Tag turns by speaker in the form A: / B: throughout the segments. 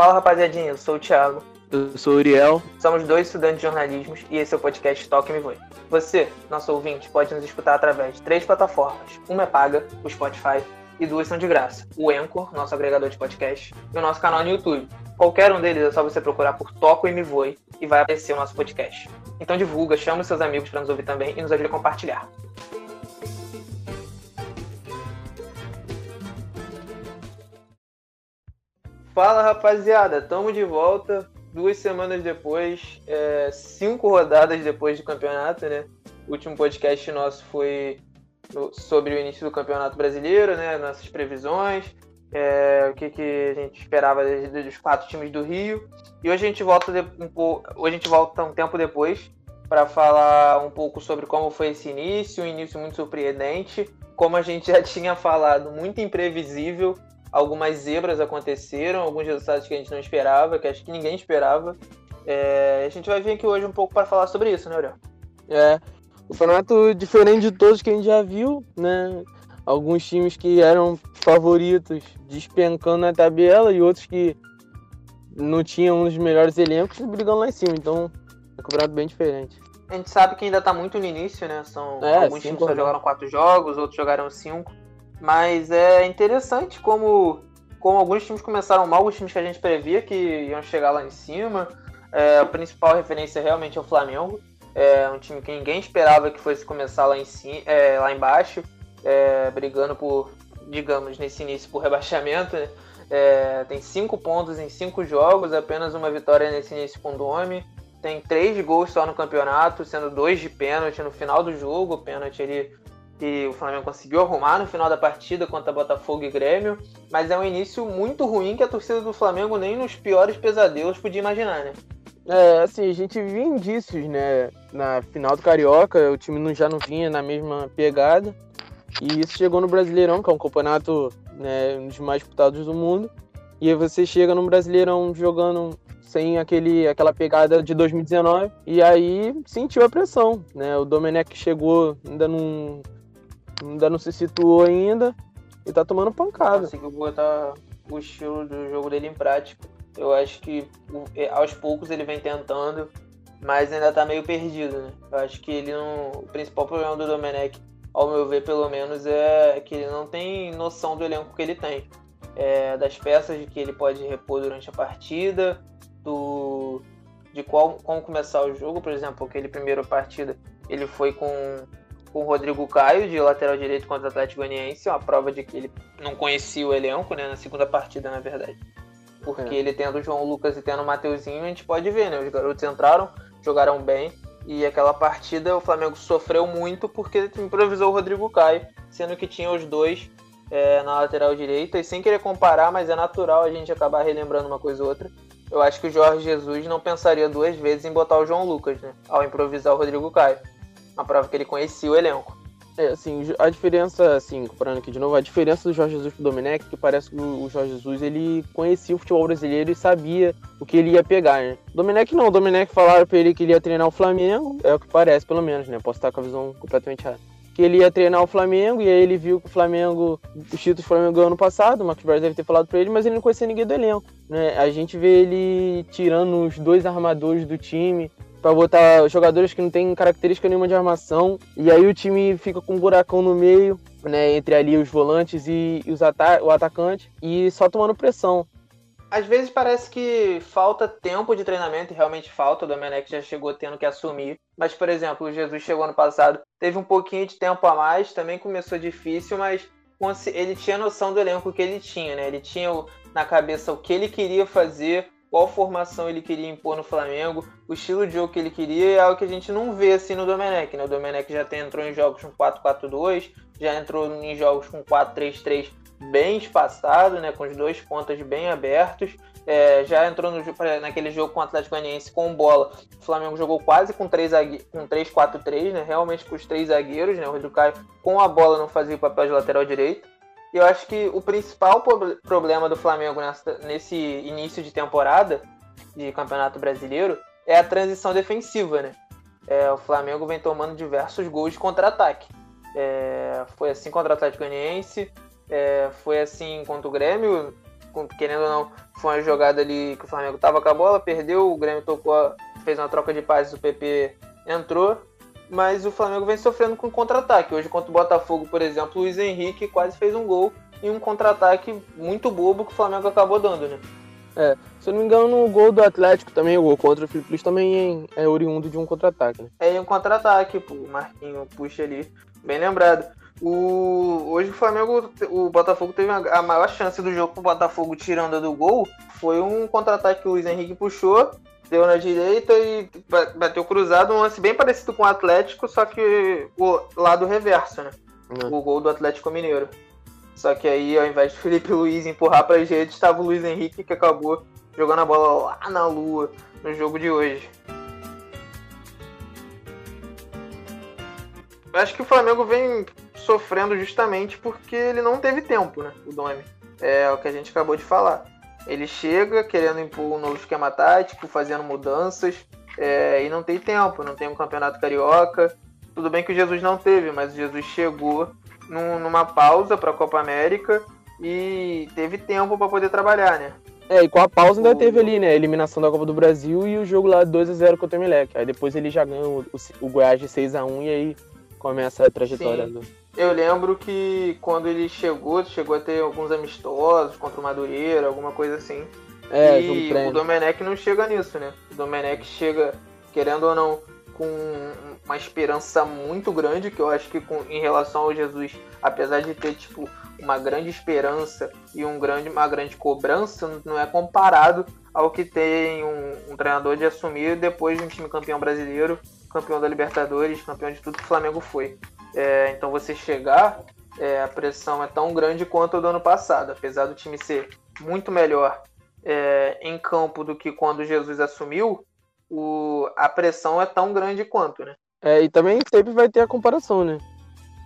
A: Fala rapaziadinha, eu sou o Thiago.
B: Eu sou o Uriel.
A: Somos dois estudantes de jornalismo e esse é o podcast Toque Me Voe. Você, nosso ouvinte, pode nos escutar através de três plataformas. Uma é paga, o Spotify, e duas são de graça. O Anchor, nosso agregador de podcast, e o nosso canal no YouTube. Qualquer um deles é só você procurar por Toco e Me Voe e vai aparecer o nosso podcast. Então divulga, chama os seus amigos para nos ouvir também e nos ajude a compartilhar. Fala rapaziada, tamo de volta duas semanas depois, é, cinco rodadas depois do campeonato, né? O último podcast nosso foi sobre o início do campeonato brasileiro, né? Nossas previsões, é, o que, que a gente esperava dos quatro times do Rio. E hoje a gente volta um pouco, hoje a gente volta um tempo depois para falar um pouco sobre como foi esse início, um início muito surpreendente, como a gente já tinha falado, muito imprevisível algumas zebras aconteceram, alguns resultados que a gente não esperava, que acho que ninguém esperava. É, a gente vai vir aqui hoje um pouco para falar sobre isso, né, Aurel?
B: É, o campeonato diferente de todos que a gente já viu, né? Alguns times que eram favoritos despencando na tabela e outros que não tinham um dos melhores elencos brigando lá em cima. Então, é um campeonato bem diferente.
A: A gente sabe que ainda está muito no início, né? São é, alguns times só jogaram quatro jogos, outros jogaram cinco. Mas é interessante como, como alguns times começaram mal, os times que a gente previa que iam chegar lá em cima. É, a principal referência realmente é o Flamengo. É um time que ninguém esperava que fosse começar lá, em cima, é, lá embaixo, é, brigando por, digamos, nesse início por rebaixamento. Né? É, tem cinco pontos em cinco jogos, apenas uma vitória nesse início com o Dome. Tem três gols só no campeonato, sendo dois de pênalti no final do jogo. O pênalti ele que o Flamengo conseguiu arrumar no final da partida contra Botafogo e Grêmio, mas é um início muito ruim que a torcida do Flamengo nem nos piores pesadelos podia imaginar, né?
B: É, assim, a gente viu indícios, né? Na final do Carioca, o time não, já não vinha na mesma pegada. E isso chegou no Brasileirão, que é um campeonato né, um dos mais disputados do mundo. E aí você chega no Brasileirão jogando sem aquele, aquela pegada de 2019. E aí sentiu a pressão, né? O Domenech chegou ainda num ainda não se situou ainda e tá tomando pancada.
A: Conseguiu botar o estilo do jogo dele em prática. Eu acho que é, aos poucos ele vem tentando, mas ainda tá meio perdido, né? Eu acho que ele não. O principal problema do Domenech, ao meu ver, pelo menos, é que ele não tem noção do elenco que ele tem. É, das peças que ele pode repor durante a partida, do de qual, como começar o jogo, por exemplo, aquele primeiro partida ele foi com com o Rodrigo Caio, de lateral direito contra o Atlético Goianiense, uma prova de que ele não conhecia o elenco, né, na segunda partida, na verdade. Porque é. ele tendo o João Lucas e tendo o Mateuzinho, a gente pode ver, né, os garotos entraram, jogaram bem, e aquela partida o Flamengo sofreu muito porque improvisou o Rodrigo Caio, sendo que tinha os dois é, na lateral direita, e sem querer comparar, mas é natural a gente acabar relembrando uma coisa ou outra. Eu acho que o Jorge Jesus não pensaria duas vezes em botar o João Lucas, né? Ao improvisar o Rodrigo Caio uma prova que ele conhecia o elenco.
B: É, assim, a diferença, assim, comparando aqui de novo, a diferença do Jorge Jesus pro Domenech, que parece que o Jorge Jesus, ele conhecia o futebol brasileiro e sabia o que ele ia pegar, né? Domenech não, o Domenech falaram pra ele que ele ia treinar o Flamengo, é o que parece, pelo menos, né? Posso estar com a visão completamente errada. Que ele ia treinar o Flamengo, e aí ele viu que o Flamengo, os títulos do Flamengo ano passado, o Marcos Braz deve ter falado pra ele, mas ele não conhecia ninguém do elenco, né? A gente vê ele tirando os dois armadores do time, para botar jogadores que não têm característica nenhuma de armação. E aí o time fica com um buracão no meio, né, entre ali os volantes e, e os ata o atacante, e só tomando pressão.
A: Às vezes parece que falta tempo de treinamento, realmente falta, o Domenech já chegou tendo que assumir. Mas, por exemplo, o Jesus chegou ano passado, teve um pouquinho de tempo a mais, também começou difícil, mas ele tinha noção do elenco que ele tinha, né? Ele tinha na cabeça o que ele queria fazer, qual formação ele queria impor no Flamengo, o estilo de jogo que ele queria, é algo que a gente não vê assim no Domenech. Né? O Domenech já entrou em jogos com 4-4-2, já entrou em jogos com 4-3-3 bem espaçado, né? com os dois pontas bem abertos. É, já entrou no, naquele jogo com o Atlético Goianiense com bola. O Flamengo jogou quase com 3-4-3, né? realmente com os três zagueiros. Né? O Rodrigo Caio com a bola não fazia o papel de lateral direito. Eu acho que o principal problema do Flamengo nessa, nesse início de temporada de Campeonato Brasileiro é a transição defensiva, né? É, o Flamengo vem tomando diversos gols de contra-ataque. É, foi assim contra o Atlético Goianiense, é, foi assim contra o Grêmio, querendo ou não, foi uma jogada ali que o Flamengo tava com a bola, perdeu, o Grêmio tocou, fez uma troca de passes, o PP entrou, mas o Flamengo vem sofrendo com contra-ataque. Hoje contra o Botafogo, por exemplo, o Luiz Henrique quase fez um gol e um contra-ataque muito bobo que o Flamengo acabou dando, né?
B: É, se eu não me engano, o gol do Atlético também, o gol contra o Felipe Luiz também é, é oriundo de um contra-ataque, né?
A: É um contra-ataque, o Marquinho puxa ali, bem lembrado. O, hoje o Flamengo, o Botafogo teve a maior chance do jogo pro Botafogo tirando do gol. Foi um contra-ataque que o Luiz Henrique puxou, deu na direita e bateu cruzado, um lance bem parecido com o Atlético, só que o lado reverso, né? Uhum. O gol do Atlético Mineiro. Só que aí, ao invés de Felipe Luiz empurrar para as redes, estava o Luiz Henrique que acabou jogando a bola lá na lua no jogo de hoje. Eu acho que o Flamengo vem sofrendo justamente porque ele não teve tempo, né? O Domi. É o que a gente acabou de falar. Ele chega querendo impor um novo esquema tático, fazendo mudanças, é, e não tem tempo, não tem um campeonato carioca. Tudo bem que o Jesus não teve, mas o Jesus chegou num, numa pausa para a Copa América e teve tempo para poder trabalhar, né?
B: É, e com a pausa ainda o... teve ali, né? A eliminação da Copa do Brasil e o jogo lá 2x0 contra o Emelec. Aí depois ele já ganhou o, o Goiás de 6x1 e aí começa a trajetória
A: do. Eu lembro que quando ele chegou, chegou a ter alguns amistosos contra o Madureira, alguma coisa assim. É, e o Domenech não chega nisso, né? O Domenech chega, querendo ou não, com uma esperança muito grande, que eu acho que com, em relação ao Jesus, apesar de ter tipo uma grande esperança e um grande, uma grande cobrança, não é comparado ao que tem um, um treinador de assumir depois de um time campeão brasileiro, campeão da Libertadores, campeão de tudo que o Flamengo foi. É, então você chegar, é, a pressão é tão grande quanto a do ano passado, apesar do time ser muito melhor é, em campo do que quando Jesus assumiu, o, a pressão é tão grande quanto, né?
B: É, e também sempre vai ter a comparação, né?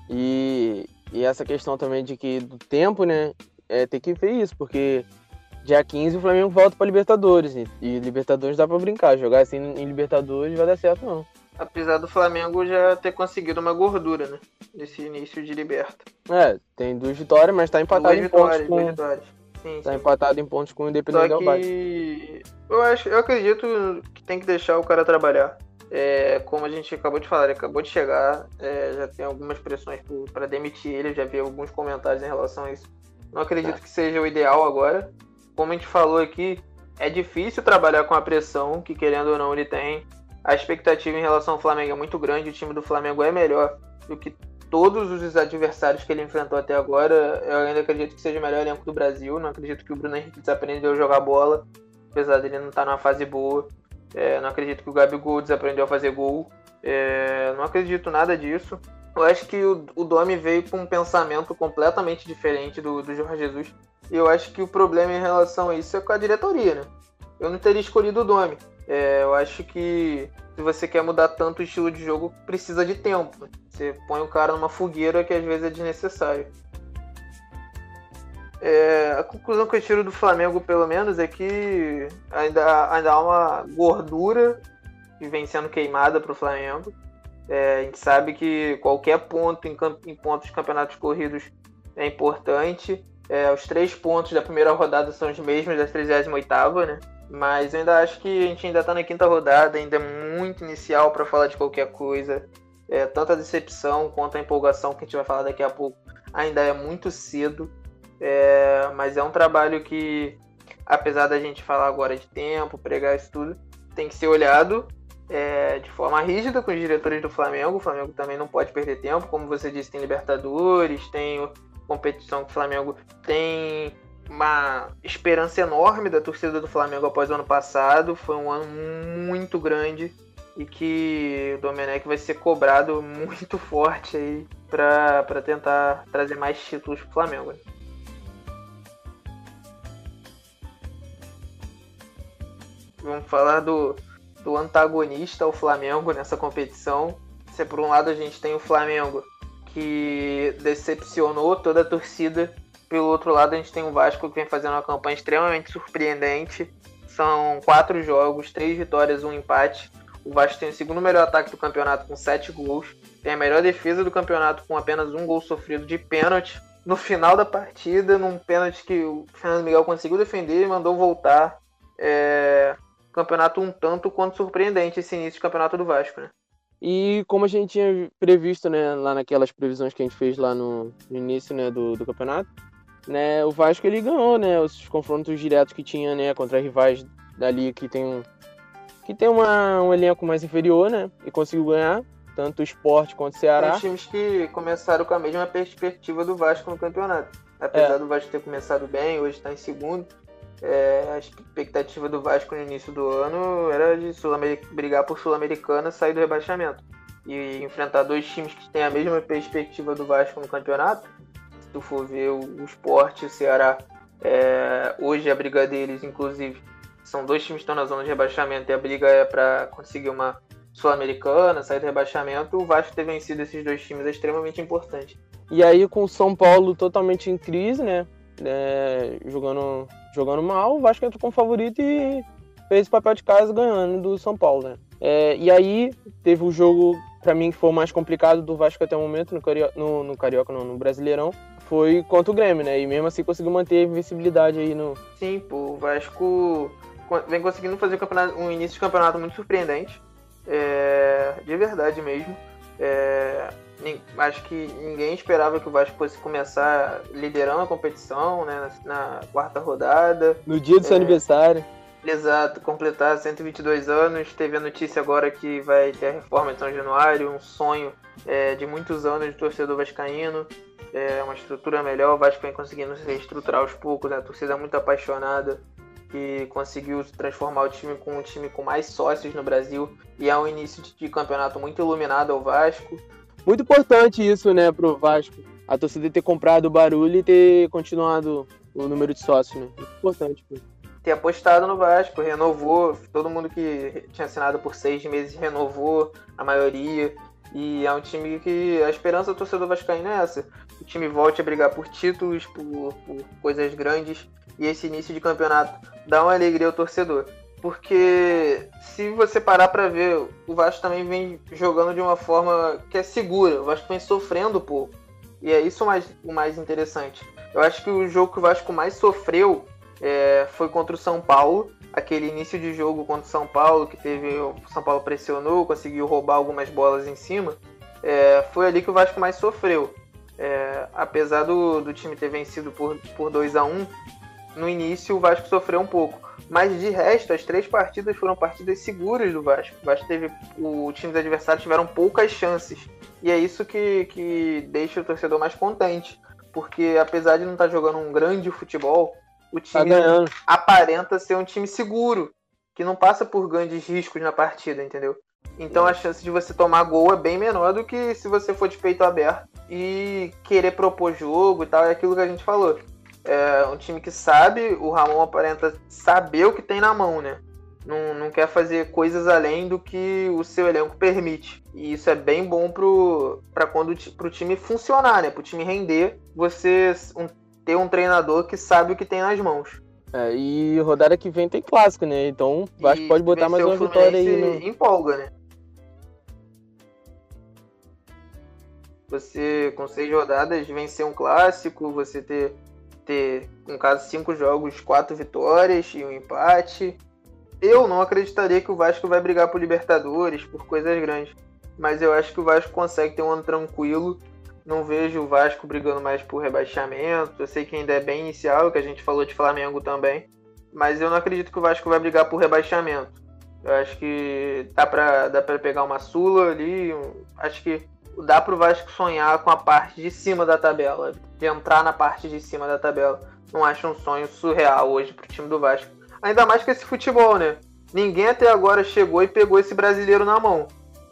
B: E, e essa questão também de que do tempo, né? É ter que ver isso, porque dia 15 o Flamengo volta para Libertadores. E, e Libertadores dá para brincar. Jogar assim em Libertadores vai dar certo, não.
A: Apesar do Flamengo já ter conseguido uma gordura, né? Nesse início de Liberta.
B: É, tem duas vitórias, mas tá empatado duas em vitórias, pontos com... Duas vitórias. Sim, tá sim. empatado em pontos com o Independente Só
A: que... Eu acho, eu acredito que tem que deixar o cara trabalhar. É, como a gente acabou de falar, ele acabou de chegar, é, já tem algumas pressões para demitir ele, já vi alguns comentários em relação a isso. Não acredito é. que seja o ideal agora. Como a gente falou aqui, é difícil trabalhar com a pressão que, querendo ou não, ele tem. A expectativa em relação ao Flamengo é muito grande, o time do Flamengo é melhor do que todos os adversários que ele enfrentou até agora, eu ainda acredito que seja o melhor elenco do Brasil. Não acredito que o Bruno Henrique desaprendeu a jogar bola, apesar dele não estar tá numa fase boa. É, não acredito que o Gabigol desaprendeu a fazer gol. É, não acredito nada disso. Eu acho que o, o Domi veio com um pensamento completamente diferente do, do Jorge Jesus. E eu acho que o problema em relação a isso é com a diretoria, né? Eu não teria escolhido o Domi. É, eu acho que se você quer mudar tanto o estilo de jogo, precisa de tempo. Você põe o cara numa fogueira que às vezes é desnecessário. É, a conclusão que eu tiro do Flamengo, pelo menos, é que ainda, ainda há uma gordura que vem sendo queimada para o Flamengo. É, a gente sabe que qualquer ponto em, em pontos de campeonatos corridos é importante. É, os três pontos da primeira rodada são os mesmos da 38 né? Mas eu ainda acho que a gente ainda está na quinta rodada, ainda é muito inicial para falar de qualquer coisa. É, tanto a decepção quanto a empolgação que a gente vai falar daqui a pouco ainda é muito cedo. É, mas é um trabalho que, apesar da gente falar agora de tempo, pregar isso tudo, tem que ser olhado é, de forma rígida com os diretores do Flamengo. O Flamengo também não pode perder tempo, como você disse, tem Libertadores, tem competição que o Flamengo tem uma esperança enorme da torcida do Flamengo após o ano passado. Foi um ano muito grande e que o Domenech vai ser cobrado muito forte aí para tentar trazer mais títulos para o Flamengo. Vamos falar do, do antagonista ao Flamengo nessa competição. Se por um lado a gente tem o Flamengo que decepcionou toda a torcida pelo outro lado, a gente tem o Vasco que vem fazendo uma campanha extremamente surpreendente. São quatro jogos, três vitórias, um empate. O Vasco tem o segundo melhor ataque do campeonato com sete gols. Tem a melhor defesa do campeonato com apenas um gol sofrido de pênalti. no final da partida, num pênalti que o Fernando Miguel conseguiu defender e mandou voltar. É, campeonato um tanto quanto surpreendente esse início de campeonato do Vasco, né?
B: E como a gente tinha previsto, né, lá naquelas previsões que a gente fez lá no, no início, né, do, do campeonato, né, o Vasco ele ganhou, né, os confrontos diretos que tinha, né, contra rivais dali que tem um que tem uma, um elenco mais inferior, né, e conseguiu ganhar tanto o Sport quanto o Ceará.
A: Tem times que começaram com a mesma perspectiva do Vasco no campeonato. Apesar é. do Vasco ter começado bem, hoje está em segundo. É, a expectativa do Vasco no início do ano era de brigar por Sul-Americana sair do rebaixamento. E enfrentar dois times que têm a mesma perspectiva do Vasco no campeonato. Tu for ver o, Sport e o Ceará, é, hoje a briga deles, inclusive, são dois times que estão na zona de rebaixamento e a briga é para conseguir uma Sul-Americana, sair do rebaixamento. O Vasco ter vencido esses dois times é extremamente importante.
B: E aí, com o São Paulo totalmente em crise, né? É, jogando jogando mal, o Vasco entrou como favorito e fez o papel de casa ganhando do São Paulo, né? É, e aí teve o jogo, para mim, que foi o mais complicado do Vasco até o momento, no, Cario... no, no Carioca, não, no Brasileirão, foi contra o Grêmio, né? E mesmo assim conseguiu manter a invencibilidade aí no.
A: Sim, pô, o Vasco vem conseguindo fazer um, início de campeonato muito surpreendente. É, de verdade mesmo. É, acho que ninguém esperava que o Vasco fosse começar liderando a competição, né, na, quarta rodada.
B: No dia do seu é, aniversário.
A: Exato, completar 122 anos. Teve a notícia agora que vai ter a reforma de São Januário, um sonho é, de muitos anos de torcedor vascaíno. É uma estrutura melhor, o Vasco vem conseguindo se reestruturar aos poucos, né? a torcida é muito apaixonada que conseguiu transformar o time com um time com mais sócios no Brasil e é um início de campeonato muito iluminado ao Vasco.
B: Muito importante isso, né, pro Vasco. A torcida ter comprado o barulho e ter continuado o número de sócios, né? Muito importante. Pô.
A: Ter apostado no Vasco, renovou. Todo mundo que tinha assinado por seis meses renovou, a maioria. E é um time que a esperança do torcedor vascaíno é essa. O time volte a brigar por títulos, por, por coisas grandes. E esse início de campeonato dá uma alegria ao torcedor. Porque se você parar para ver, o Vasco também vem jogando de uma forma que é segura. O Vasco vem sofrendo pouco. E é isso o mais, o mais interessante. Eu acho que o jogo que o Vasco mais sofreu é, foi contra o São Paulo. Aquele início de jogo contra o São Paulo, que teve. O São Paulo pressionou, conseguiu roubar algumas bolas em cima. É, foi ali que o Vasco mais sofreu. É, apesar do, do time ter vencido por, por 2 a 1 no início o Vasco sofreu um pouco. Mas de resto, as três partidas foram partidas seguras do Vasco. O Vasco teve. O time dos adversários tiveram poucas chances. E é isso que, que deixa o torcedor mais contente. Porque apesar de não estar tá jogando um grande futebol, o time tá aparenta ser um time seguro. Que não passa por grandes riscos na partida, entendeu? Então a chance de você tomar gol é bem menor do que se você for de peito aberto e querer propor jogo e tal. É aquilo que a gente falou é um time que sabe, o Ramon aparenta saber o que tem na mão, né? Não, não quer fazer coisas além do que o seu elenco permite. E isso é bem bom para quando pro time funcionar, né? Pro time render, você um, ter um treinador que sabe o que tem nas mãos.
B: É, e rodada que vem tem clássico, né? Então acho que pode botar mais uma vitória aí. No...
A: Empolga, né? Você, com seis rodadas, vencer um clássico, você ter ter, no caso, cinco jogos, quatro vitórias e um empate. Eu não acreditaria que o Vasco vai brigar por Libertadores, por coisas grandes. Mas eu acho que o Vasco consegue ter um ano tranquilo. Não vejo o Vasco brigando mais por rebaixamento. Eu sei que ainda é bem inicial, que a gente falou de Flamengo também. Mas eu não acredito que o Vasco vai brigar por rebaixamento. Eu acho que dá pra, dá pra pegar uma Sula ali. Acho que dá pro Vasco sonhar com a parte de cima da tabela, de entrar na parte de cima da tabela. Não acho um sonho surreal hoje pro time do Vasco. Ainda mais que esse futebol, né? Ninguém até agora chegou e pegou esse brasileiro na mão.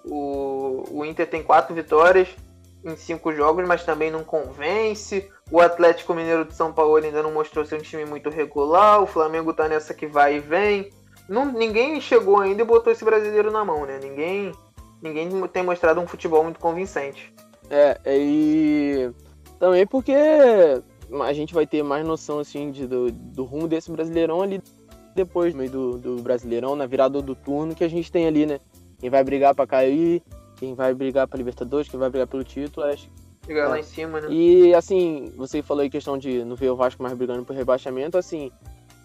A: O, o Inter tem quatro vitórias em cinco jogos, mas também não convence. O Atlético Mineiro de São Paulo ainda não mostrou ser um time muito regular. O Flamengo tá nessa que vai e vem. Não, ninguém chegou ainda e botou esse brasileiro na mão, né? Ninguém ninguém tem mostrado um futebol muito convincente.
B: É, e também porque a gente vai ter mais noção assim de, do, do rumo desse Brasileirão ali depois do, do Brasileirão, na virada do turno que a gente tem ali, né? Quem vai brigar para cair, quem vai brigar para Libertadores, quem vai brigar pelo título, acho
A: Chegar é. lá em cima, né?
B: E assim, você falou em questão de não ver o Vasco mais brigando por rebaixamento, assim,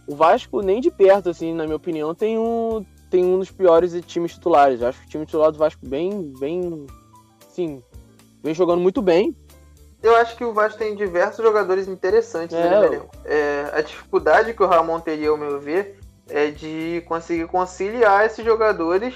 B: o Vasco nem de perto, assim, na minha opinião, tem um, tem um dos piores times titulares. Eu acho que o time titular do Vasco bem, bem, sim, vem jogando muito bem.
A: Eu acho que o Vasco tem diversos jogadores interessantes é, É, a dificuldade que o Ramon teria, ao meu ver, é de conseguir conciliar esses jogadores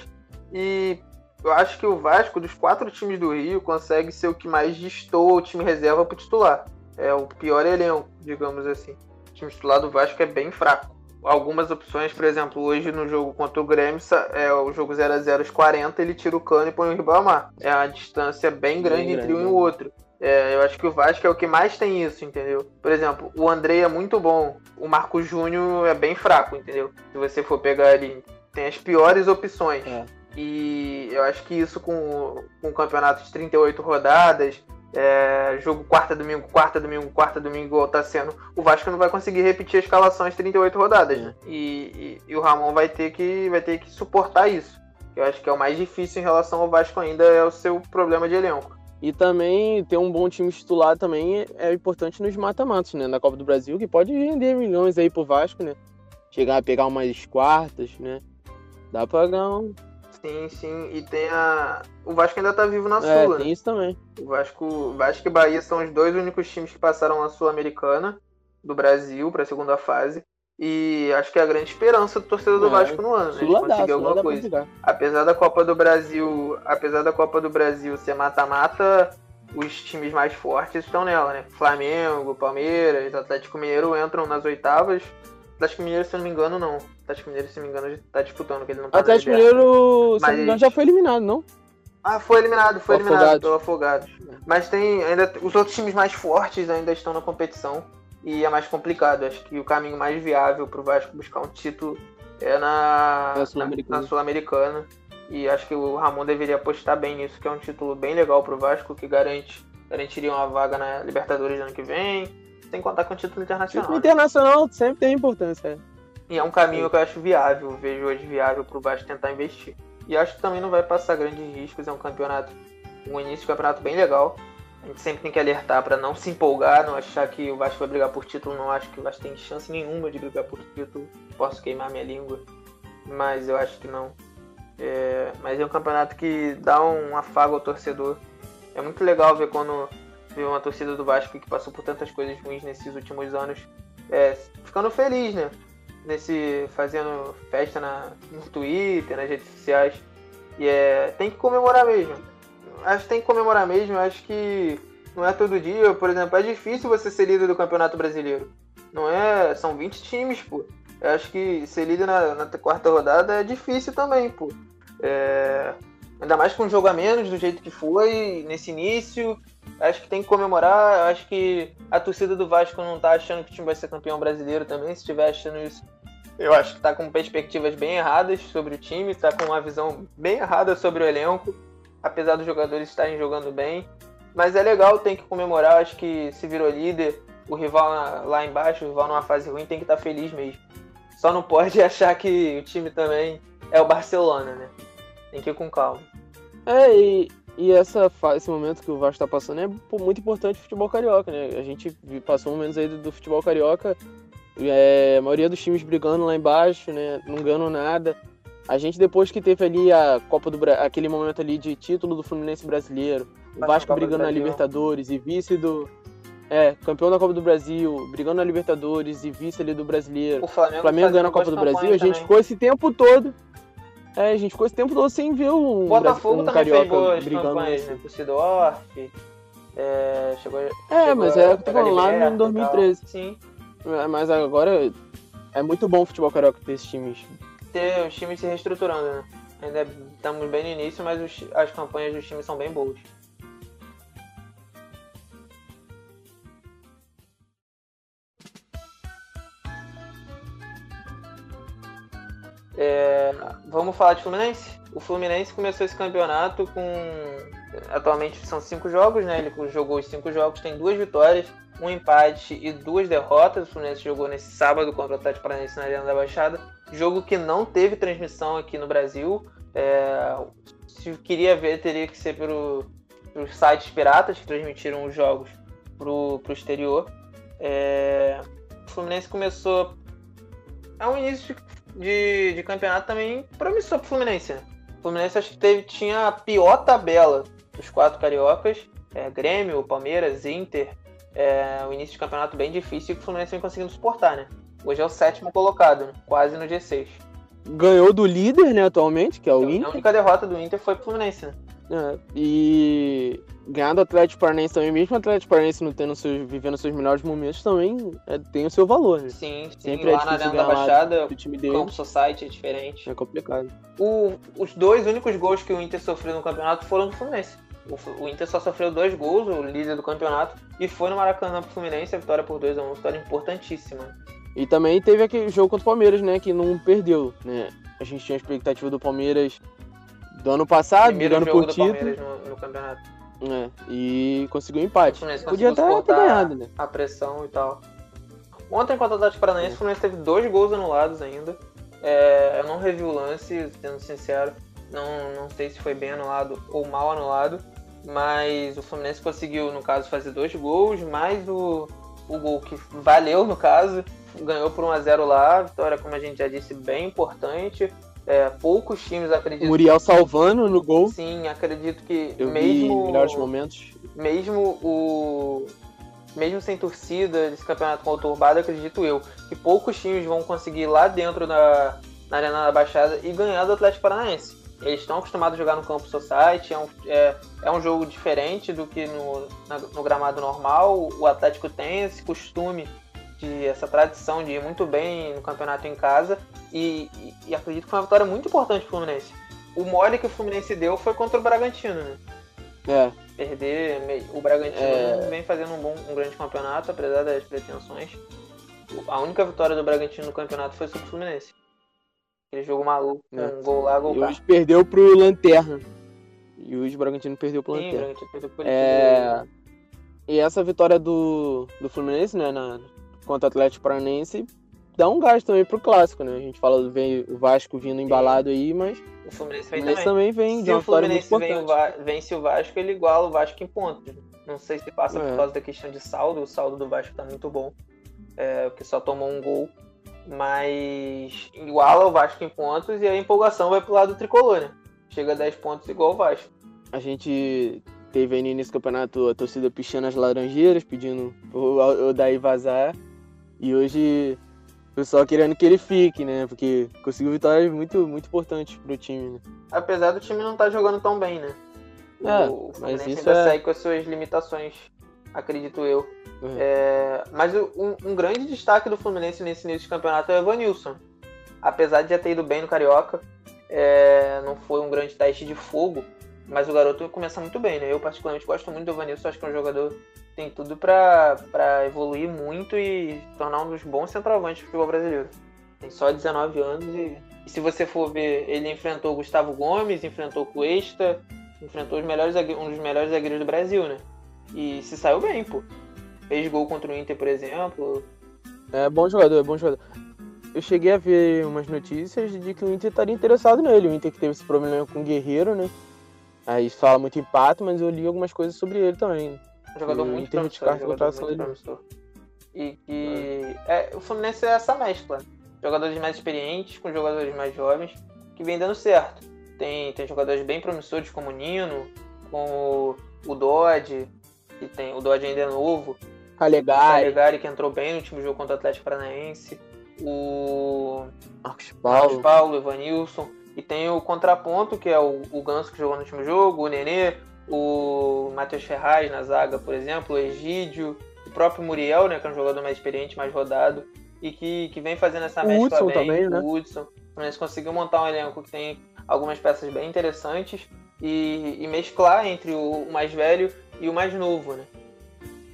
A: e eu acho que o Vasco, dos quatro times do Rio, consegue ser o que mais destoa o time reserva para titular. É o pior elenco, digamos assim. O time titular do Vasco é bem fraco. Algumas opções, por exemplo, hoje no jogo contra o Grêmio, é o jogo 0 a 0 aos 40, ele tira o cano e põe o Ribamar. É uma distância bem grande bem entre grande, um e o outro. É, eu acho que o Vasco é o que mais tem isso, entendeu? Por exemplo, o André é muito bom, o Marco Júnior é bem fraco, entendeu? Se você for pegar ali, tem as piores opções. É. E eu acho que isso com, com um campeonato de 38 rodadas, é, jogo quarta, domingo, quarta, domingo, quarta, domingo, tá sendo, o Vasco não vai conseguir repetir a escalação às 38 rodadas. Né? E, e, e, o Ramon vai ter, que, vai ter que suportar isso. Eu acho que é o mais difícil em relação ao Vasco ainda, é o seu problema de elenco.
B: E também ter um bom time titular também é importante nos mata-matos, né? Na Copa do Brasil, que pode render milhões aí pro Vasco, né? Chegar a pegar umas quartas, né? Dá pra ganhar um,
A: Sim, sim. E tem a. O Vasco ainda tá vivo na
B: é,
A: Sula.
B: Tem
A: né?
B: isso também.
A: O Vasco, Vasco e Bahia são os dois únicos times que passaram na Sul-Americana do Brasil para a segunda fase. E acho que é a grande esperança do torcedor do é, Vasco no ano, né? De conseguir alguma coisa. Apesar da Copa do Brasil, apesar da Copa do Brasil ser mata-mata, os times mais fortes estão nela, né? Flamengo, Palmeiras, Atlético Mineiro entram nas oitavas. Atlético Mineiro, se eu não me engano, não. Atlético Mineiro, se não me engano, tá disputando, que ele não tá
B: Atlético Mineiro, se não me engano, já foi eliminado, não?
A: Ah, foi eliminado, foi o eliminado Afogados. pelo Afogados. Mas tem ainda os outros times mais fortes ainda estão na competição e é mais complicado. Acho que o caminho mais viável pro Vasco buscar um título é na, é na Sul-Americana. e acho que o Ramon deveria apostar bem nisso, que é um título bem legal pro Vasco, que garante garantiria uma vaga na Libertadores ano que vem, sem contar com o título internacional. Título
B: internacional sempre tem importância.
A: E é um caminho que eu acho viável, vejo hoje viável para o Vasco tentar investir. E acho que também não vai passar grandes riscos, é um campeonato, um início de campeonato bem legal. A gente sempre tem que alertar para não se empolgar, não achar que o Vasco vai brigar por título, não acho que o Vasco tem chance nenhuma de brigar por título. Posso queimar minha língua, mas eu acho que não. É, mas é um campeonato que dá um afago ao torcedor. É muito legal ver quando ver uma torcida do Vasco que passou por tantas coisas ruins nesses últimos anos é, ficando feliz, né? nesse fazendo festa na, no Twitter, nas redes sociais. E é, tem que comemorar mesmo. Acho que tem que comemorar mesmo. Acho que não é todo dia. Por exemplo, é difícil você ser líder do Campeonato Brasileiro. Não é. São 20 times, pô. Eu acho que ser líder na, na quarta rodada é difícil também, pô. É, ainda mais com um jogo a menos do jeito que foi nesse início. Acho que tem que comemorar. Acho que a torcida do Vasco não tá achando que o time vai ser campeão brasileiro também. Se estiver achando isso, eu acho que tá com perspectivas bem erradas sobre o time, tá com uma visão bem errada sobre o elenco, apesar dos jogadores estarem jogando bem. Mas é legal, tem que comemorar. Acho que se virou líder, o rival lá embaixo, o rival numa fase ruim, tem que estar tá feliz mesmo. Só não pode achar que o time também é o Barcelona, né? Tem que ir com calma.
B: É, e, e essa, esse momento que o Vasco está passando é muito importante o futebol carioca, né? A gente passou momentos aí do, do futebol carioca, é, a maioria dos times brigando lá embaixo, né? Não ganhando nada. A gente, depois que teve ali a Copa do aquele momento ali de título do Fluminense brasileiro, o Vasco brigando na Libertadores e vice do. É, campeão da Copa do Brasil, brigando na Libertadores e vice ali do brasileiro.
A: O Flamengo, Flamengo ganhando a Copa do Brasil,
B: a gente ficou esse tempo todo é, a gente ficou esse tempo todo sem ver um.
A: Botafogo
B: um
A: também fez boas campanhas, né? Sidorf. É, chegou,
B: é chegou mas é o que eu tô falando lá em 2013.
A: Sim.
B: É, mas agora é muito bom o futebol carioca ter esses times.
A: Ter os times se reestruturando, né? Ainda estamos bem no início, mas os, as campanhas dos times são bem boas. É, vamos falar de Fluminense? O Fluminense começou esse campeonato com. Atualmente são cinco jogos, né? Ele jogou os cinco jogos, tem duas vitórias, um empate e duas derrotas. O Fluminense jogou nesse sábado contra o Atlético Paranaense na Arena da Baixada. Jogo que não teve transmissão aqui no Brasil. É, se queria ver, teria que ser pelo, os sites piratas que transmitiram os jogos pro, pro exterior. É, o Fluminense começou. É um início de, de campeonato também promissor pro Fluminense, né? O Fluminense acho que teve, tinha a pior tabela dos quatro cariocas. É, Grêmio, Palmeiras, Inter. É, o início de campeonato bem difícil e que o Fluminense vem conseguindo suportar, né? Hoje é o sétimo colocado, né? quase no G6.
B: Ganhou do líder, né, atualmente, que é o
A: então,
B: Inter.
A: A única derrota do Inter foi pro Fluminense, né?
B: É, e ganhar do Atlético Paranaense também, mesmo o Atlético Paranaense não tendo seus, vivendo seus melhores momentos, também é, tem o seu valor, né?
A: Sim, sim. Sempre é lá é na Arena da Baixada, o time dele. Campo Society é diferente.
B: É complicado.
A: O, os dois únicos gols que o Inter sofreu no campeonato foram do Fluminense. O, o Inter só sofreu dois gols, o líder do campeonato, e foi no Maracanã pro Fluminense, a vitória por 2 a 1 uma vitória importantíssima.
B: E também teve aquele jogo contra o Palmeiras, né, que não perdeu, né? A gente tinha a expectativa do Palmeiras do ano passado,
A: Primeiro
B: ano
A: jogo
B: por
A: do Palmeiras no, no campeonato.
B: É, e conseguiu um empate. Podia até
A: ter
B: ganhado, né?
A: A pressão e tal. Ontem, contra o Atlético Paranaense, é. o Fluminense teve dois gols anulados ainda. É, eu não revi o lance, sendo sincero. Não, não sei se foi bem anulado ou mal anulado. Mas o Fluminense conseguiu, no caso, fazer dois gols, mais o, o gol que valeu, no caso. Ganhou por 1x0 lá. Vitória, como a gente já disse, bem importante. É, poucos times acreditam.
B: Muriel salvando no gol.
A: Sim, acredito que
B: Eu
A: mesmo.
B: Melhores momentos.
A: Mesmo o. Mesmo sem torcida, esse campeonato conturbado, acredito eu, que poucos times vão conseguir ir lá dentro da, na Arena da Baixada e ganhar do Atlético Paranaense. Eles estão acostumados a jogar no campo Society, é um, é, é um jogo diferente do que no, na, no gramado normal. O Atlético tem esse costume de essa tradição de ir muito bem no campeonato em casa e, e, e acredito que foi uma vitória muito importante pro Fluminense. O mole que o Fluminense deu foi contra o Bragantino, né?
B: É.
A: Perder. O Bragantino é... vem fazendo um, bom, um grande campeonato, apesar das pretensões. A única vitória do Bragantino no campeonato foi sobre o Fluminense. Aquele jogo maluco, é. um gol lá, gol
B: cá. E hoje perdeu pro Lanterna. E hoje o Bragantino perdeu pro Sim, Lanterna. Sim, o Bragantino perdeu pro é... E essa vitória do, do Fluminense, né, na, contra o Atlético Paranaense dá um gás também pro clássico, né? A gente fala do o Vasco vindo embalado aí, mas
A: o Fluminense, vem
B: Fluminense também. vem
A: Se
B: de uma
A: o Fluminense vem vence o Vasco, ele iguala o Vasco em pontos. Não sei se passa é. por causa da questão de saldo, o saldo do Vasco tá muito bom, é, porque só tomou um gol, mas iguala o Vasco em pontos e a empolgação vai pro lado do tricolor, né? Chega a 10 pontos igual o Vasco.
B: A gente teve aí no início do campeonato a torcida pichando as laranjeiras, pedindo o, o Daí vazar. E hoje o pessoal querendo que ele fique, né? Porque conseguiu vitórias muito, muito importantes pro time, né?
A: Apesar do time não estar tá jogando tão bem, né?
B: É, o mas isso
A: ainda
B: é...
A: segue com as suas limitações, acredito eu. Uhum. É, mas um, um, grande destaque do Fluminense nesse início de campeonato é o Evanilson. Apesar de já ter ido bem no Carioca, é, não foi um grande teste de fogo, mas o garoto começa muito bem, né? Eu particularmente gosto muito do Evanilson, acho que é um jogador tem tudo para evoluir muito e tornar um dos bons centroavantes do futebol brasileiro. Tem só 19 anos e, e, se você for ver, ele enfrentou Gustavo Gomes, enfrentou Cuesta, enfrentou os melhores, um dos melhores zagueiros do Brasil, né? E se saiu bem, pô. Fez gol contra o Inter, por exemplo.
B: É bom jogador, é bom jogador. Eu cheguei a ver umas notícias de que o Inter estaria interessado nele. O Inter que teve esse problema com o Guerreiro, né? Aí fala muito empate, mas eu li algumas coisas sobre ele também.
A: Um jogador muito promissor. Jogador muito promissor. E que é. é, o Fluminense é essa mescla. Jogadores mais experientes com jogadores mais jovens que vem dando certo. Tem, tem jogadores bem promissores como o Nino, como o Dodge, que tem, o Dodge ainda é novo.
B: Calegari.
A: Calegari que entrou bem no último jogo contra o Atlético Paranaense. O
B: Marcos Paulo, Marcos
A: Paulo Evanilson. E tem o contraponto, que é o, o Ganso que jogou no último jogo, o Nenê, o Matheus Ferraz na zaga, por exemplo, o Egídio, o próprio Muriel, né, que é um jogador mais experiente, mais rodado, e que, que vem fazendo essa mescla
B: Hudson
A: bem,
B: também, né?
A: o Hudson. Eles conseguiu montar um elenco que tem algumas peças bem interessantes e, e mesclar entre o, o, mais velho e o mais novo, né?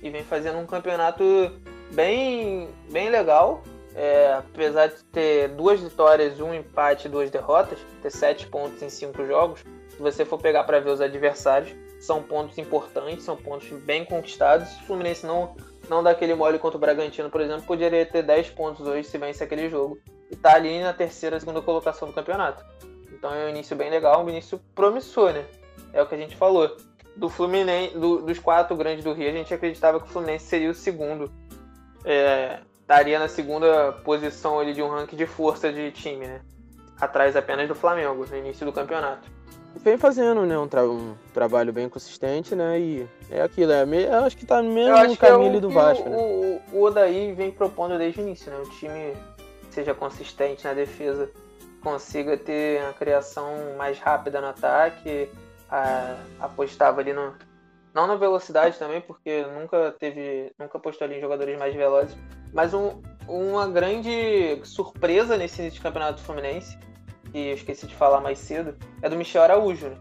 A: E vem fazendo um campeonato bem, bem legal, é, apesar de ter duas vitórias, um empate e duas derrotas, ter sete pontos em cinco jogos, se você for pegar para ver os adversários, são pontos importantes, são pontos bem conquistados. Se o Fluminense não, não dá aquele mole contra o Bragantino, por exemplo, poderia ter 10 pontos hoje se vence aquele jogo. E tá ali na terceira, segunda colocação do campeonato. Então é um início bem legal, um início promissor, né? É o que a gente falou. do Fluminense, do, dos quatro grandes do Rio, a gente acreditava que o Fluminense seria o segundo. É, estaria na segunda posição ali de um ranking de força de time, né? Atrás apenas do Flamengo, no início do campeonato.
B: Vem fazendo, né, um, tra um trabalho bem consistente, né, e é aquilo, é, eu acho que tá no mesmo
A: é
B: caminho
A: é
B: do Vasco,
A: o,
B: né?
A: O, o Odaí vem propondo desde o início, né, o time seja consistente na defesa, consiga ter a criação mais rápida no ataque, a, apostava ali no, não na velocidade também, porque nunca teve. Nunca postou ali em jogadores mais velozes. Mas um, uma grande surpresa nesse início de campeonato fluminense, que eu esqueci de falar mais cedo, é do Michel Araújo. Né?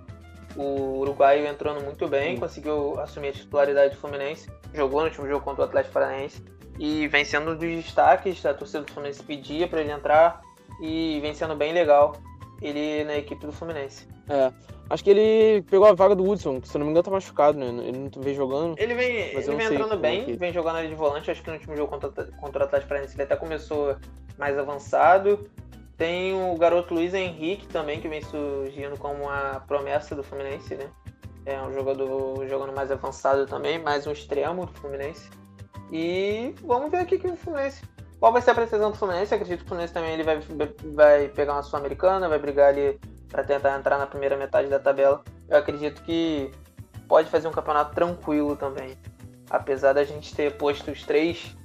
A: O uruguaio entrando muito bem, Sim. conseguiu assumir a titularidade do Fluminense, jogou no último jogo contra o Atlético Paranaense e vem sendo um dos destaques da torcida do Fluminense pedia para ele entrar e vem sendo bem legal ele na equipe do Fluminense.
B: É. Acho que ele pegou a vaga do Hudson, que se não me engano tá machucado, né? Ele não vem jogando.
A: Ele vem, ele vem entrando bem, que... vem jogando ali de volante. Acho que no último jogo contra, contra o Atlético Paranaense ele até começou mais avançado. Tem o garoto Luiz Henrique também, que vem surgindo como uma promessa do Fluminense, né? É um jogador jogando mais avançado também, mais um extremo do Fluminense. E vamos ver aqui que o Fluminense. Qual vai ser a precisão do Fluminense? Acredito que o Fluminense também ele vai, vai pegar uma Sul-Americana, vai brigar ali para tentar entrar na primeira metade da tabela. Eu acredito que pode fazer um campeonato tranquilo também. Apesar da gente ter posto os três,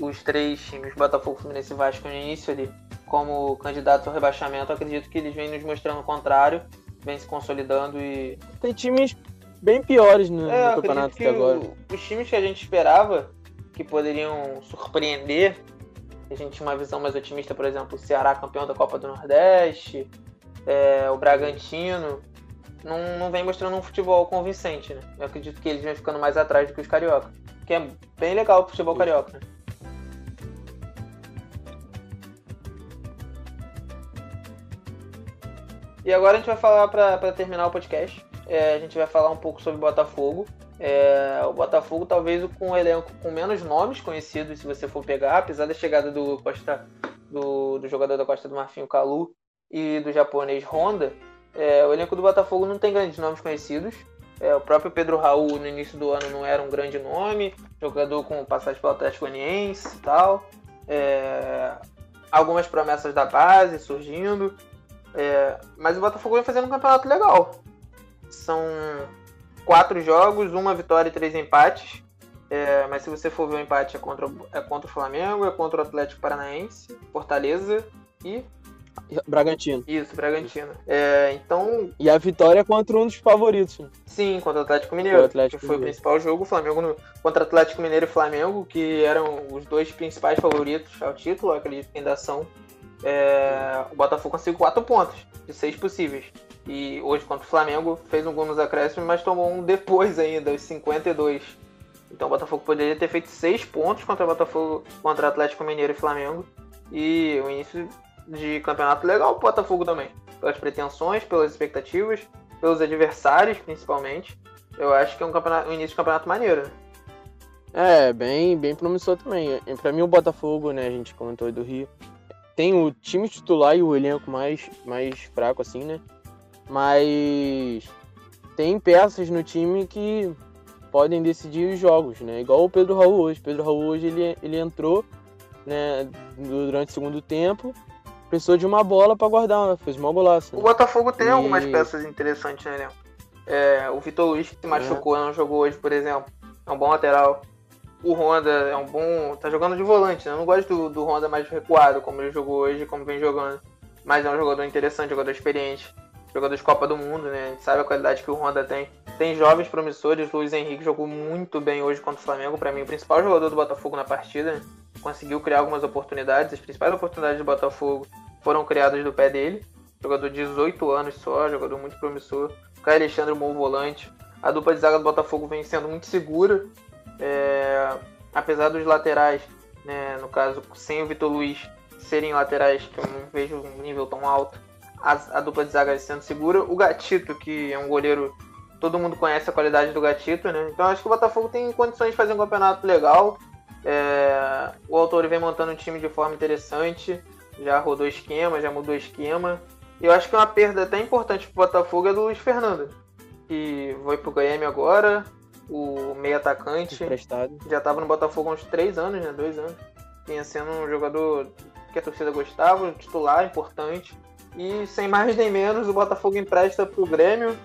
A: os três times, Botafogo, Fluminense e Vasco no início ali, como candidatos ao rebaixamento, eu acredito que eles vêm nos mostrando o contrário, vêm se consolidando e.
B: Tem times bem piores no, é, no campeonato até agora. O,
A: os times que a gente esperava que poderiam surpreender, a gente tinha uma visão mais otimista, por exemplo, o Ceará campeão da Copa do Nordeste, é, o Bragantino, não, não vem mostrando um futebol convincente, né? Eu acredito que eles vêm ficando mais atrás do que os carioca. Que é bem legal o futebol carioca, né? E agora a gente vai falar para terminar o podcast. É, a gente vai falar um pouco sobre Botafogo. É, o Botafogo talvez com um elenco com menos nomes conhecidos, se você for pegar, apesar da chegada do Costa do, do jogador da Costa do Marfim, o Calu, e do japonês Honda, é, o elenco do Botafogo não tem grandes nomes conhecidos. É, o próprio Pedro Raul no início do ano não era um grande nome, jogador com passagem pelo Atlético Goianiense e tal. É, algumas promessas da base surgindo. É, mas o Botafogo vem fazendo um campeonato legal. São quatro jogos, uma vitória e três empates. É, mas se você for ver o empate é contra, é contra o Flamengo, é contra o Atlético Paranaense, Fortaleza e
B: Bragantino.
A: Isso, Bragantino. É, então.
B: E a vitória é contra um dos favoritos.
A: Sim, contra o Atlético Mineiro. O Atlético que foi Mineiro. o principal jogo. O Flamengo no, contra o Atlético Mineiro e Flamengo, que eram os dois principais favoritos ao título, acredito que ainda são. É, o Botafogo conseguiu quatro pontos de seis possíveis. E hoje contra o Flamengo fez um gol nos acréscimos, mas tomou um depois ainda, os 52. Então o Botafogo poderia ter feito seis pontos contra o Botafogo, contra o Atlético Mineiro e Flamengo. E o início de campeonato legal pro Botafogo também. Pelas pretensões, pelas expectativas, pelos adversários, principalmente. Eu acho que é um, campeonato, um início de campeonato maneiro. Né?
B: É, bem, bem promissor também. Para mim, o Botafogo, né, a gente comentou aí do Rio, tem o time titular e o elenco mais, mais fraco, assim, né? Mas tem peças no time que podem decidir os jogos, né? Igual o Pedro Raul hoje. Pedro Raul hoje ele, ele entrou né, durante o segundo tempo precisou de uma bola para guardar, fez uma golaço.
A: Né? O Botafogo tem e... algumas peças interessantes, né, é, o Vitor Luiz, que se machucou, é. não jogou hoje, por exemplo, é um bom lateral. O Honda é um bom. tá jogando de volante, né? Eu não gosto do, do Honda mais recuado, como ele jogou hoje, como vem jogando. Mas é um jogador interessante, jogador experiente. Jogador de Copa do Mundo, né? A gente sabe a qualidade que o Honda tem. Tem jovens promissores. Luiz Henrique jogou muito bem hoje contra o Flamengo. Para mim, o principal jogador do Botafogo na partida. Conseguiu criar algumas oportunidades. As principais oportunidades do Botafogo foram criadas do pé dele. Jogador de 18 anos só, jogador muito promissor. Caio Alexandre, um bom volante. A dupla de zaga do Botafogo vem sendo muito segura. É... apesar dos laterais, né, no caso, sem o Vitor Luiz serem laterais que eu não vejo um nível tão alto, a, a dupla de zaga sendo segura. O Gatito, que é um goleiro, todo mundo conhece a qualidade do Gatito, né? Então acho que o Botafogo tem condições de fazer um campeonato legal. É, o autor vem montando um time de forma interessante, já rodou esquema, já mudou esquema. E eu acho que uma perda até importante para o Botafogo é do Luiz Fernando. que foi pro Grêmio agora, o meio atacante.
B: Emprestado.
A: Já tava no Botafogo há uns três anos, né? Dois anos. Vinha sendo um jogador que a torcida gostava, um titular importante. E sem mais nem menos, o Botafogo empresta pro Grêmio.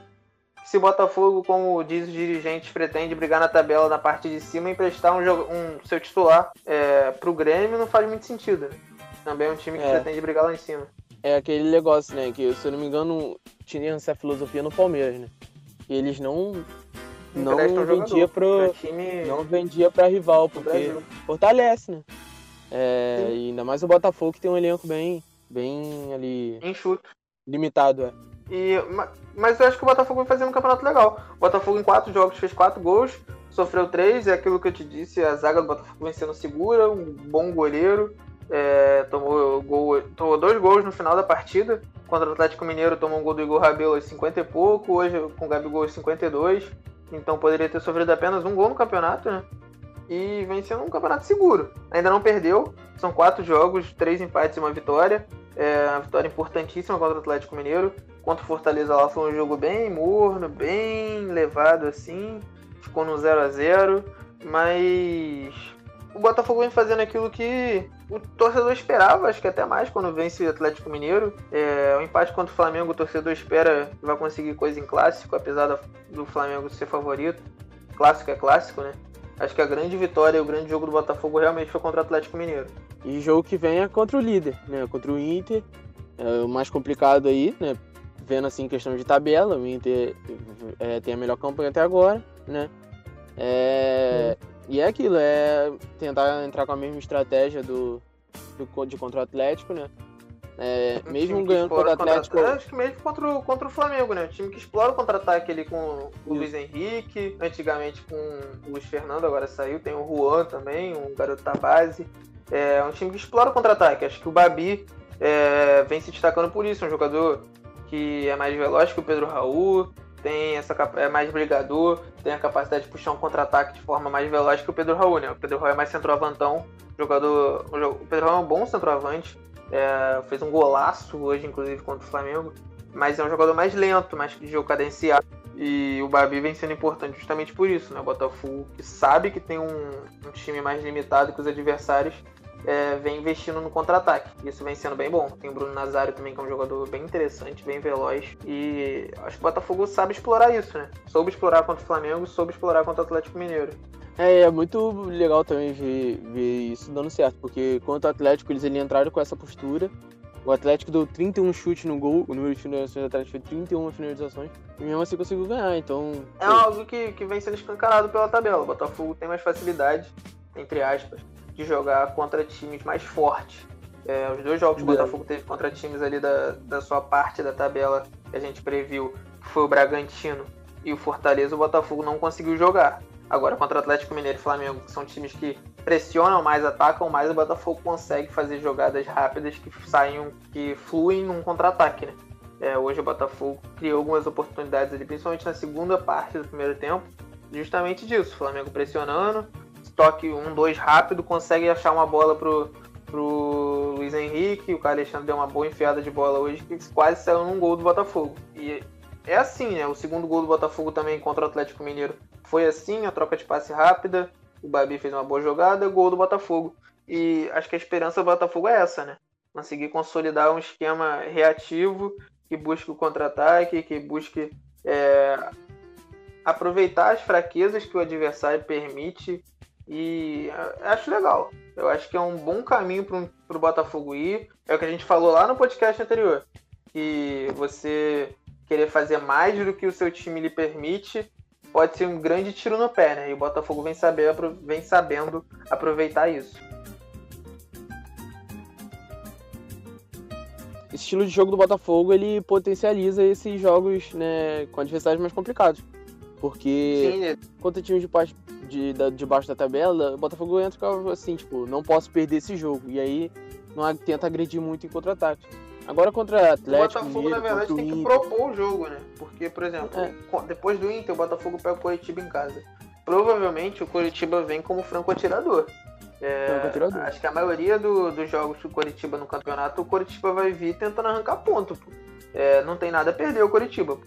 A: Se o Botafogo, como diz os dirigentes, pretende brigar na tabela na parte de cima, emprestar um, um seu titular é, pro Grêmio não faz muito sentido. Né? Também é um time que é. pretende brigar lá em cima.
B: É aquele negócio, né? Que, se eu não me engano, tinha essa filosofia no Palmeiras, né? Que eles não não vendia pro, time... não vendia para rival porque fortalece né é, e ainda mais o Botafogo que tem um elenco bem bem ali
A: enxuto
B: limitado é
A: e mas eu acho que o Botafogo vai fazer um campeonato legal o Botafogo em quatro jogos fez quatro gols sofreu três é aquilo que eu te disse a zaga do Botafogo vencendo segura um bom goleiro é, tomou gol tomou dois gols no final da partida contra o Atlético Mineiro tomou um gol do Igor Rabelo aos 50 e pouco hoje com o Gabigol aos 52 então poderia ter sofrido apenas um gol no campeonato, né? E vem sendo um campeonato seguro. Ainda não perdeu, são quatro jogos, três empates e uma vitória. É uma vitória importantíssima contra o Atlético Mineiro. Contra o Fortaleza lá foi um jogo bem morno, bem levado assim. Ficou no 0 a 0 mas o Botafogo vem fazendo aquilo que o torcedor esperava, acho que até mais quando vence o Atlético Mineiro. É, o empate contra o Flamengo, o torcedor espera que vai conseguir coisa em clássico, apesar do Flamengo ser favorito. Clássico é clássico, né? Acho que a grande vitória e o grande jogo do Botafogo realmente foi contra o Atlético Mineiro.
B: E jogo que vem é contra o líder, né? Contra o Inter. É o mais complicado aí, né? Vendo assim questão de tabela, o Inter é, tem a melhor campanha até agora, né? É. E é aquilo, é tentar entrar com a mesma estratégia do, do de contra o Atlético, né? É, mesmo ganhando contra o Atlético.
A: Contra, acho que mesmo contra o, contra o Flamengo, né? O time que explora o contra-ataque ali com o Luiz Henrique, antigamente com o Luiz Fernando, agora saiu, tem o Juan também, um garoto da base. É um time que explora o contra-ataque. Acho que o Babi é, vem se destacando por isso, um jogador que é mais veloz que o Pedro Raul, tem essa é mais brigador, tem a capacidade de puxar um contra-ataque de forma mais veloz que o Pedro Raul, né? O Pedro Raul é mais centroavantão, jogador. O Pedro Raul é um bom centroavante, é, fez um golaço hoje, inclusive, contra o Flamengo, mas é um jogador mais lento, mais de jogo cadenciado. E o Babi vem sendo importante justamente por isso, né? O Botafogo que sabe que tem um, um time mais limitado que os adversários é, vem investindo no contra-ataque. Isso vem sendo bem bom. Tem o Bruno Nazário também, que é um jogador bem interessante, bem veloz. E acho que o Botafogo sabe explorar isso, né? Soube explorar contra o Flamengo, soube explorar contra o Atlético Mineiro.
B: É, é muito legal também ver, ver isso dando certo, porque contra o Atlético eles entraram com essa postura. O Atlético deu 31 chutes no gol, o número de finalizações do Atlético foi 31 finalizações, e mesmo assim conseguiu ganhar, então...
A: É algo que, que vem sendo escancarado pela tabela. O Botafogo tem mais facilidade, entre aspas, de jogar contra times mais fortes. É, os dois jogos que o Botafogo teve contra times ali da, da sua parte da tabela que a gente previu, que foi o Bragantino e o Fortaleza, o Botafogo não conseguiu jogar. Agora, contra o Atlético Mineiro e Flamengo, que são times que pressionam mais, atacam mais, o Botafogo consegue fazer jogadas rápidas que saiam, que fluem num contra-ataque, né? É, hoje o Botafogo criou algumas oportunidades ali, principalmente na segunda parte do primeiro tempo, justamente disso. O Flamengo pressionando, toque um, dois rápido, consegue achar uma bola pro, pro Luiz Henrique. O Carlos Alexandre deu uma boa enfiada de bola hoje, que quase saiu num gol do Botafogo. E é assim, né? O segundo gol do Botafogo também contra o Atlético Mineiro foi assim, a troca de passe rápida. O Babi fez uma boa jogada, gol do Botafogo. E acho que a esperança do Botafogo é essa, né? Conseguir consolidar um esquema reativo que busque o contra-ataque, que busque é, aproveitar as fraquezas que o adversário permite e acho legal. Eu acho que é um bom caminho para o Botafogo ir. É o que a gente falou lá no podcast anterior. Que você querer fazer mais do que o seu time lhe permite pode ser um grande tiro no pé, né? E o Botafogo vem, saber, vem sabendo aproveitar isso.
B: Esse estilo de jogo do Botafogo ele potencializa esses jogos né, com adversários mais complicados. Porque Sim, né? contra times de, de, de, de baixo da tabela, o Botafogo entra assim, tipo, não posso perder esse jogo. E aí não tenta agredir muito em contra-ataque. Agora contra Atlético.
A: O Botafogo, Mineiro, na verdade, tem que propor o jogo, né? Porque, por exemplo, é. depois do Inter, o Botafogo pega o Coritiba em casa. Provavelmente o Coritiba vem como franco atirador. É, acho que a maioria do, dos jogos do Coritiba no campeonato, o Coritiba vai vir tentando arrancar ponto. É, não tem nada a perder o Coritiba.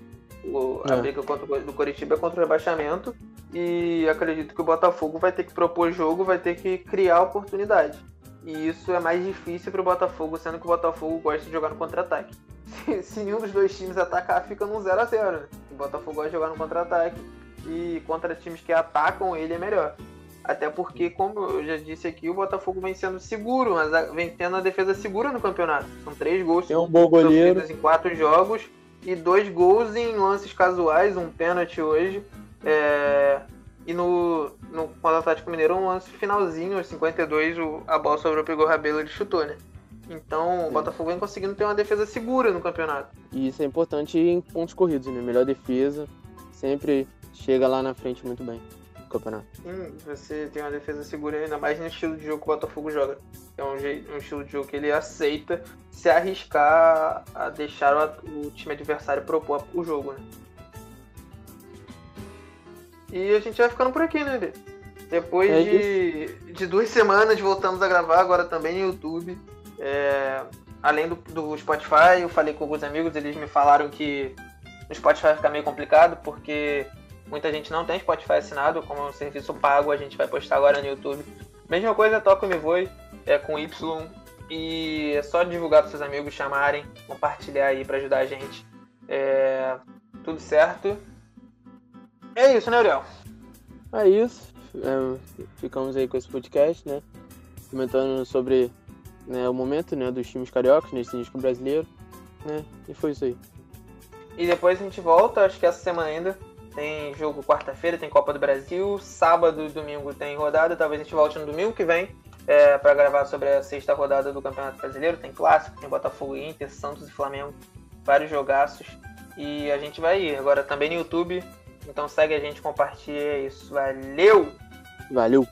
A: O, a é. briga contra, do Coritiba é contra o rebaixamento. E acredito que o Botafogo vai ter que propor jogo, vai ter que criar oportunidade. E isso é mais difícil para o Botafogo, sendo que o Botafogo gosta de jogar no contra-ataque. Se, se, nenhum dos dois times atacar, fica num 0 a 0 né? O Botafogo gosta de jogar no contra-ataque. E contra times que atacam ele é melhor. Até porque, como eu já disse aqui, o Botafogo vem sendo seguro, mas vem tendo a defesa segura no campeonato. São três gols
B: Tem um bom goleiro.
A: em quatro jogos e dois gols em lances casuais, um pênalti hoje. É... E no, no contra o Atlético Mineiro, um lance finalzinho, aos 52, o, a bola sobrou, pegou o Rabelo e ele chutou, né? Então Sim. o Botafogo vem conseguindo ter uma defesa segura no campeonato.
B: E isso é importante em pontos corridos, né? Melhor defesa, sempre chega lá na frente muito bem campeonato.
A: Sim, você tem uma defesa segura ainda mais no estilo de jogo que o Botafogo joga. É um, jeito, um estilo de jogo que ele aceita se arriscar a deixar o, o time adversário propor o jogo, né? E a gente vai ficando por aqui, né, Lê? Depois é de, de duas semanas voltamos a gravar, agora também no YouTube. É, além do, do Spotify, eu falei com alguns amigos, eles me falaram que no Spotify fica meio complicado, porque Muita gente não tem Spotify assinado, como é um serviço pago, a gente vai postar agora no YouTube. Mesma coisa, Toca Me Voe, é com Y. E é só divulgar para seus amigos, chamarem, compartilhar aí para ajudar a gente. É, tudo certo. É isso, né, Uriel?
B: É isso. É, ficamos aí com esse podcast, né? Comentando sobre né, o momento né, dos times cariocas nesse disco brasileiro. Né? E foi isso aí.
A: E depois a gente volta, acho que essa semana ainda, tem jogo quarta-feira, tem Copa do Brasil. Sábado e domingo tem rodada. Talvez a gente volte no domingo que vem é, para gravar sobre a sexta rodada do Campeonato Brasileiro. Tem clássico, tem Botafogo Inter, Santos e Flamengo. Vários jogaços. E a gente vai ir. Agora também no YouTube. Então segue a gente, compartilha isso. Valeu!
B: Valeu!